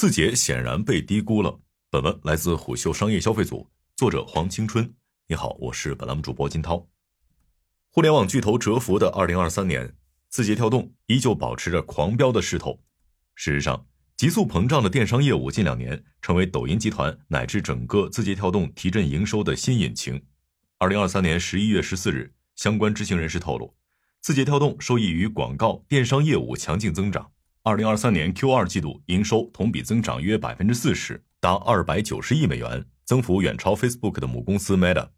字节显然被低估了。本文来自虎嗅商业消费组，作者黄青春。你好，我是本栏目主播金涛。互联网巨头蛰伏的二零二三年，字节跳动依旧保持着狂飙的势头。事实上，急速膨胀的电商业务近两年成为抖音集团乃至整个字节跳动提振营收的新引擎。二零二三年十一月十四日，相关知情人士透露，字节跳动受益于广告电商业务强劲增长。二零二三年 Q 二季度营收同比增长约百分之四十，达二百九十亿美元，增幅远超 Facebook 的母公司 Meta。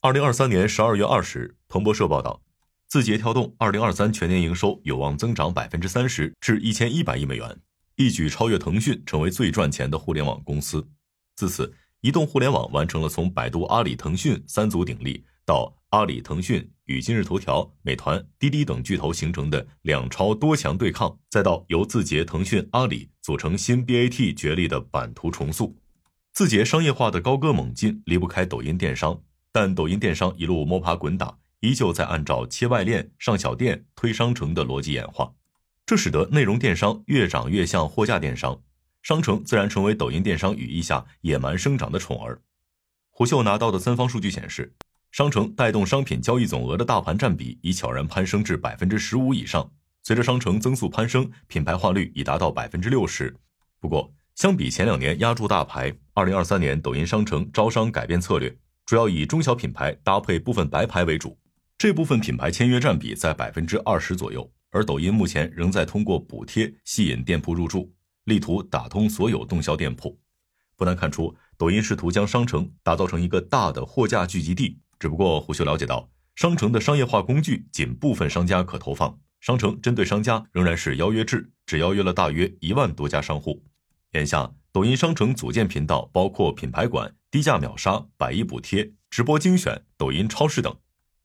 二零二三年十二月二十日，彭博社报道，字节跳动二零二三全年营收有望增长百分之三十至一千一百亿美元，一举超越腾讯，成为最赚钱的互联网公司。自此，移动互联网完成了从百度、阿里、腾讯三足鼎立到阿里、腾讯。与今日头条、美团、滴滴等巨头形成的两超多强对抗，再到由字节、腾讯、阿里组成新 BAT 角力的版图重塑，字节商业化的高歌猛进离不开抖音电商，但抖音电商一路摸爬滚打，依旧在按照切外链、上小店、推商城的逻辑演化，这使得内容电商越长越像货架电商，商城自然成为抖音电商羽翼下野蛮生长的宠儿。胡秀拿到的三方数据显示。商城带动商品交易总额的大盘占比已悄然攀升至百分之十五以上。随着商城增速攀升，品牌化率已达到百分之六十。不过，相比前两年压住大牌，二零二三年抖音商城招商改变策略，主要以中小品牌搭配部分白牌为主。这部分品牌签约占比在百分之二十左右。而抖音目前仍在通过补贴吸引店铺入驻，力图打通所有动销店铺。不难看出，抖音试图将商城打造成一个大的货架聚集地。只不过，胡秀了解到，商城的商业化工具仅部分商家可投放，商城针对商家仍然是邀约制，只邀约了大约一万多家商户。眼下，抖音商城组建频道包括品牌馆、低价秒杀、百亿补贴、直播精选、抖音超市等。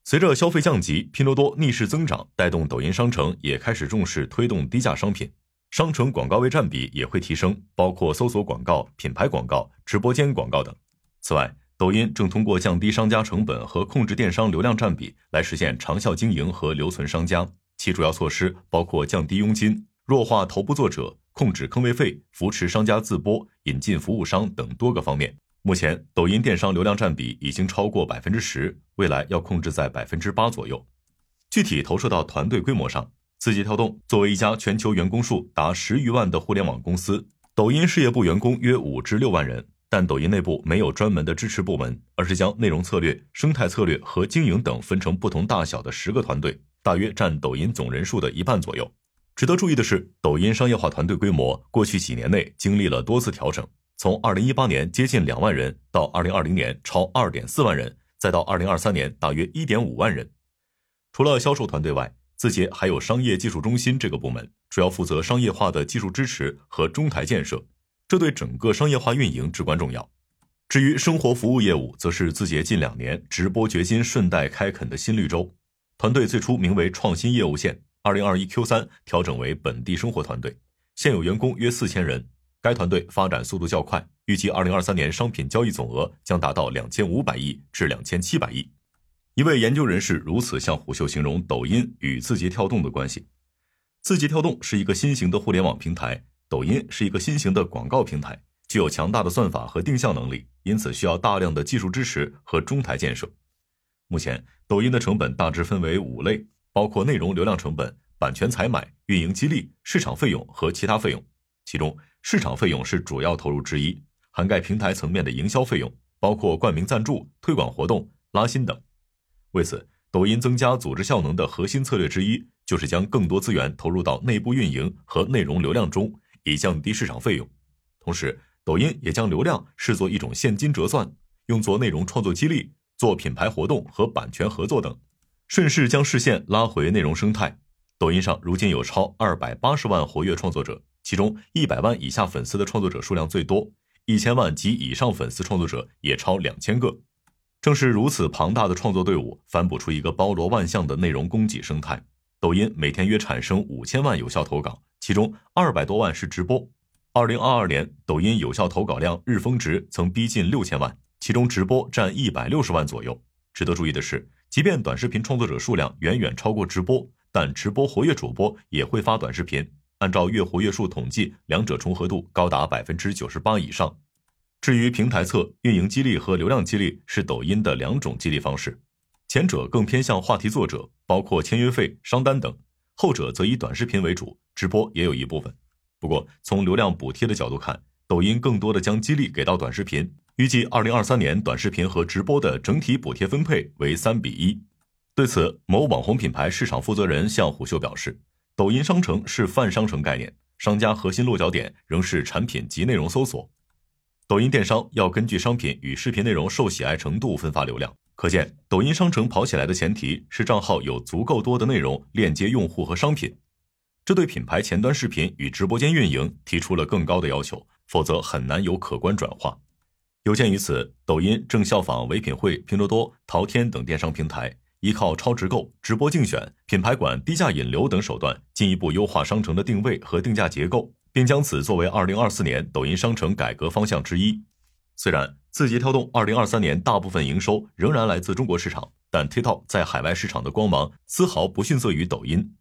随着消费降级，拼多多逆势增长，带动抖音商城也开始重视推动低价商品，商城广告位占比也会提升，包括搜索广告、品牌广告、直播间广告等。此外，抖音正通过降低商家成本和控制电商流量占比来实现长效经营和留存商家。其主要措施包括降低佣金、弱化头部作者、控制坑位费、扶持商家自播、引进服务商等多个方面。目前，抖音电商流量占比已经超过百分之十，未来要控制在百分之八左右。具体投射到团队规模上，字节跳动作为一家全球员工数达十余万的互联网公司，抖音事业部员工约五至六万人。但抖音内部没有专门的支持部门，而是将内容策略、生态策略和经营等分成不同大小的十个团队，大约占抖音总人数的一半左右。值得注意的是，抖音商业化团队规模过去几年内经历了多次调整，从2018年接近两万人，到2020年超2.4万人，再到2023年大约1.5万人。除了销售团队外，字节还有商业技术中心这个部门，主要负责商业化的技术支持和中台建设。这对整个商业化运营至关重要。至于生活服务业务，则是字节近两年直播掘金顺带开垦的新绿洲。团队最初名为创新业务线，二零二一 Q 三调整为本地生活团队，现有员工约四千人。该团队发展速度较快，预计二零二三年商品交易总额将达到两千五百亿至两千七百亿。一位研究人士如此向虎嗅形容抖音与字节跳动的关系：字节跳动是一个新型的互联网平台。抖音是一个新型的广告平台，具有强大的算法和定向能力，因此需要大量的技术支持和中台建设。目前，抖音的成本大致分为五类，包括内容流量成本、版权采买、运营激励、市场费用和其他费用。其中，市场费用是主要投入之一，涵盖平台层面的营销费用，包括冠名赞助、推广活动、拉新等。为此，抖音增加组织效能的核心策略之一，就是将更多资源投入到内部运营和内容流量中。以降低市场费用，同时，抖音也将流量视作一种现金折算，用作内容创作激励、做品牌活动和版权合作等，顺势将视线拉回内容生态。抖音上如今有超二百八十万活跃创作者，其中一百万以下粉丝的创作者数量最多，一千万及以上粉丝创作者也超两千个。正是如此庞大的创作队伍，反哺出一个包罗万象的内容供给生态。抖音每天约产生五千万有效投稿。其中二百多万是直播。二零二二年，抖音有效投稿量日峰值曾逼近六千万，其中直播占一百六十万左右。值得注意的是，即便短视频创作者数量远远超过直播，但直播活跃主播也会发短视频。按照月活跃数统计，两者重合度高达百分之九十八以上。至于平台侧运营激励和流量激励是抖音的两种激励方式，前者更偏向话题作者，包括签约费、商单等；后者则以短视频为主，直播也有一部分。不过，从流量补贴的角度看，抖音更多的将激励给到短视频。预计二零二三年短视频和直播的整体补贴分配为三比一。对此，某网红品牌市场负责人向虎嗅表示，抖音商城是泛商城概念，商家核心落脚点仍是产品及内容搜索。抖音电商要根据商品与视频内容受喜爱程度分发流量，可见抖音商城跑起来的前提是账号有足够多的内容链接用户和商品，这对品牌前端视频与直播间运营提出了更高的要求，否则很难有可观转化。有鉴于此，抖音正效仿唯品会、拼多多、淘天等电商平台，依靠超直购、直播竞选、品牌馆低价引流等手段，进一步优化商城的定位和定价结构。并将此作为二零二四年抖音商城改革方向之一。虽然字节跳动二零二三年大部分营收仍然来自中国市场，但 TikTok 在海外市场的光芒丝毫不逊色于抖音。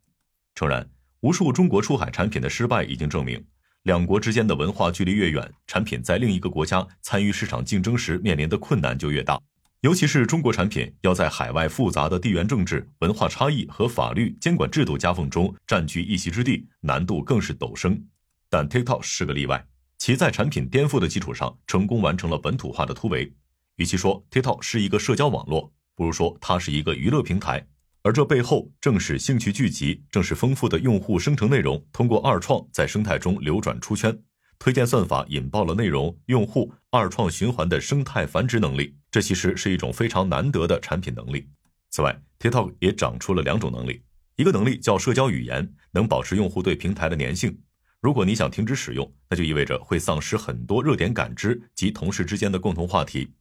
诚然，无数中国出海产品的失败已经证明，两国之间的文化距离越远，产品在另一个国家参与市场竞争时面临的困难就越大。尤其是中国产品要在海外复杂的地缘政治、文化差异和法律监管制度夹缝中占据一席之地，难度更是陡升。但 TikTok 是个例外，其在产品颠覆的基础上，成功完成了本土化的突围。与其说 TikTok 是一个社交网络，不如说它是一个娱乐平台。而这背后正是兴趣聚集，正是丰富的用户生成内容通过二创在生态中流转出圈，推荐算法引爆了内容用户二创循环的生态繁殖能力。这其实是一种非常难得的产品能力。此外，TikTok 也长出了两种能力，一个能力叫社交语言，能保持用户对平台的粘性。如果你想停止使用，那就意味着会丧失很多热点感知及同事之间的共同话题。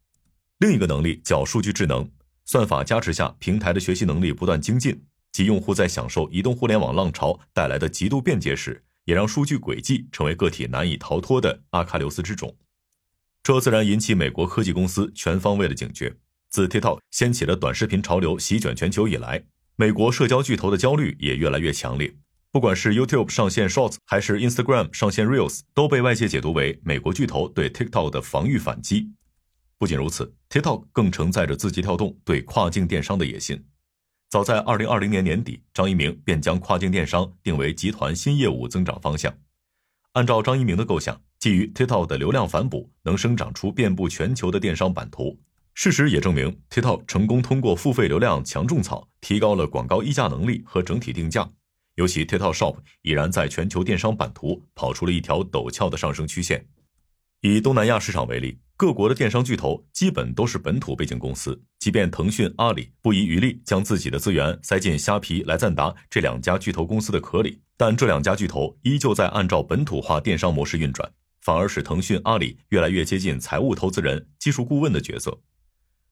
另一个能力叫数据智能，算法加持下，平台的学习能力不断精进，即用户在享受移动互联网浪潮带来的极度便捷时，也让数据轨迹成为个体难以逃脱的阿喀琉斯之种。这自然引起美国科技公司全方位的警觉。自 TikTok 掀起了短视频潮流席卷全球以来，美国社交巨头的焦虑也越来越强烈。不管是 YouTube 上线 Shorts 还是 Instagram 上线 Reels，都被外界解读为美国巨头对 TikTok 的防御反击。不仅如此，TikTok 更承载着字节跳动对跨境电商的野心。早在2020年年底，张一鸣便将跨境电商定为集团新业务增长方向。按照张一鸣的构想，基于 TikTok 的流量反哺，能生长出遍布全球的电商版图。事实也证明，TikTok 成功通过付费流量强种草，提高了广告溢价能力和整体定价。尤其 TikTok Shop 已然在全球电商版图跑出了一条陡峭的上升曲线。以东南亚市场为例，各国的电商巨头基本都是本土背景公司，即便腾讯、阿里不遗余力将自己的资源塞进虾皮、来赞达这两家巨头公司的壳里，但这两家巨头依旧在按照本土化电商模式运转，反而使腾讯、阿里越来越接近财务投资人、技术顾问的角色。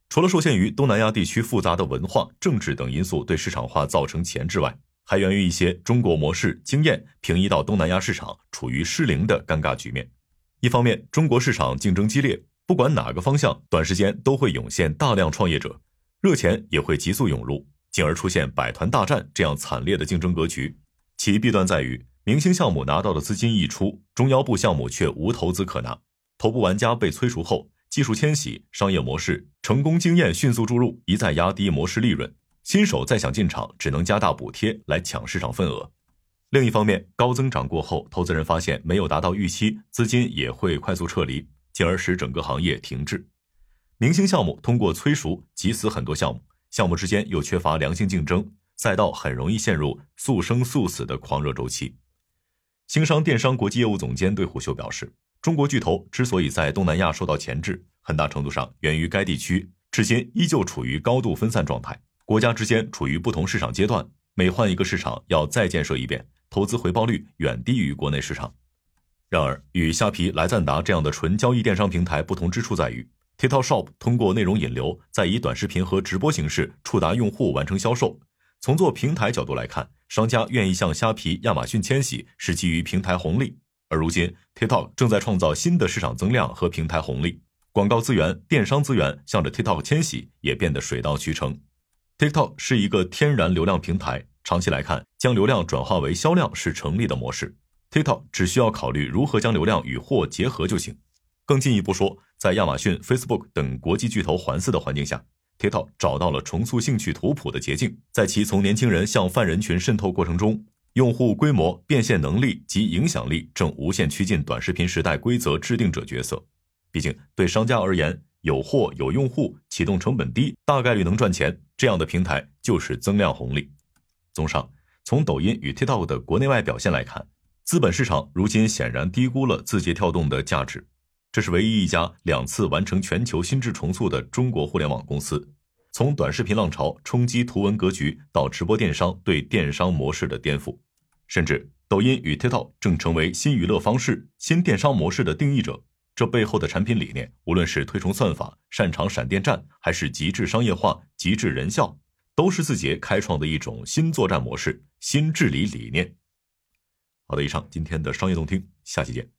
除了受限于东南亚地区复杂的文化、政治等因素对市场化造成钳制外，还源于一些中国模式经验平移到东南亚市场处于失灵的尴尬局面。一方面，中国市场竞争激烈，不管哪个方向，短时间都会涌现大量创业者，热钱也会急速涌入，进而出现百团大战这样惨烈的竞争格局。其弊端在于，明星项目拿到的资金溢出，中腰部项目却无投资可拿，头部玩家被催熟后，技术迁徙、商业模式成功经验迅速注入，一再压低模式利润。新手再想进场，只能加大补贴来抢市场份额。另一方面，高增长过后，投资人发现没有达到预期，资金也会快速撤离，进而使整个行业停滞。明星项目通过催熟挤死很多项目，项目之间又缺乏良性竞争，赛道很容易陷入速生速死的狂热周期。星商电商国际业务总监对虎嗅表示，中国巨头之所以在东南亚受到钳制，很大程度上源于该地区至今依旧处于高度分散状态。国家之间处于不同市场阶段，每换一个市场要再建设一遍，投资回报率远低于国内市场。然而，与虾皮、来赞达这样的纯交易电商平台不同之处在于，TikTok Shop 通过内容引流，再以短视频和直播形式触达用户，完成销售。从做平台角度来看，商家愿意向虾皮、亚马逊迁徙是基于平台红利，而如今 TikTok 正在创造新的市场增量和平台红利，广告资源、电商资源向着 TikTok 迁徙，也变得水到渠成。TikTok 是一个天然流量平台，长期来看，将流量转化为销量是成立的模式。TikTok 只需要考虑如何将流量与货结合就行。更进一步说，在亚马逊、Facebook 等国际巨头环伺的环境下，TikTok 找到了重塑兴趣图谱的捷径，在其从年轻人向泛人群渗透过程中，用户规模、变现能力及影响力正无限趋近短视频时代规则制定者角色。毕竟，对商家而言，有货有用户，启动成本低，大概率能赚钱，这样的平台就是增量红利。综上，从抖音与 TikTok 的国内外表现来看，资本市场如今显然低估了字节跳动的价值。这是唯一一家两次完成全球心智重塑的中国互联网公司。从短视频浪潮冲击图文格局，到直播电商对电商模式的颠覆，甚至抖音与 TikTok 正成为新娱乐方式、新电商模式的定义者。这背后的产品理念，无论是推崇算法、擅长闪电战，还是极致商业化、极致人效，都是字节开创的一种新作战模式、新治理理念。好的，以上今天的商业动听，下期见。